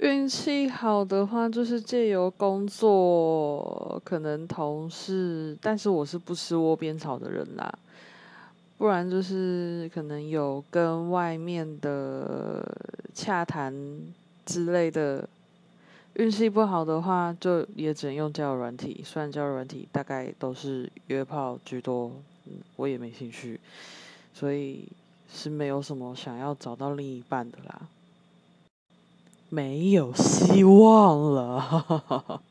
运气好的话，就是借由工作，可能同事，但是我是不吃窝边草的人啦。不然就是可能有跟外面的洽谈之类的。运气不好的话，就也只能用交友软体。虽然交友软体大概都是约炮居多，我也没兴趣，所以是没有什么想要找到另一半的啦。没有希望了，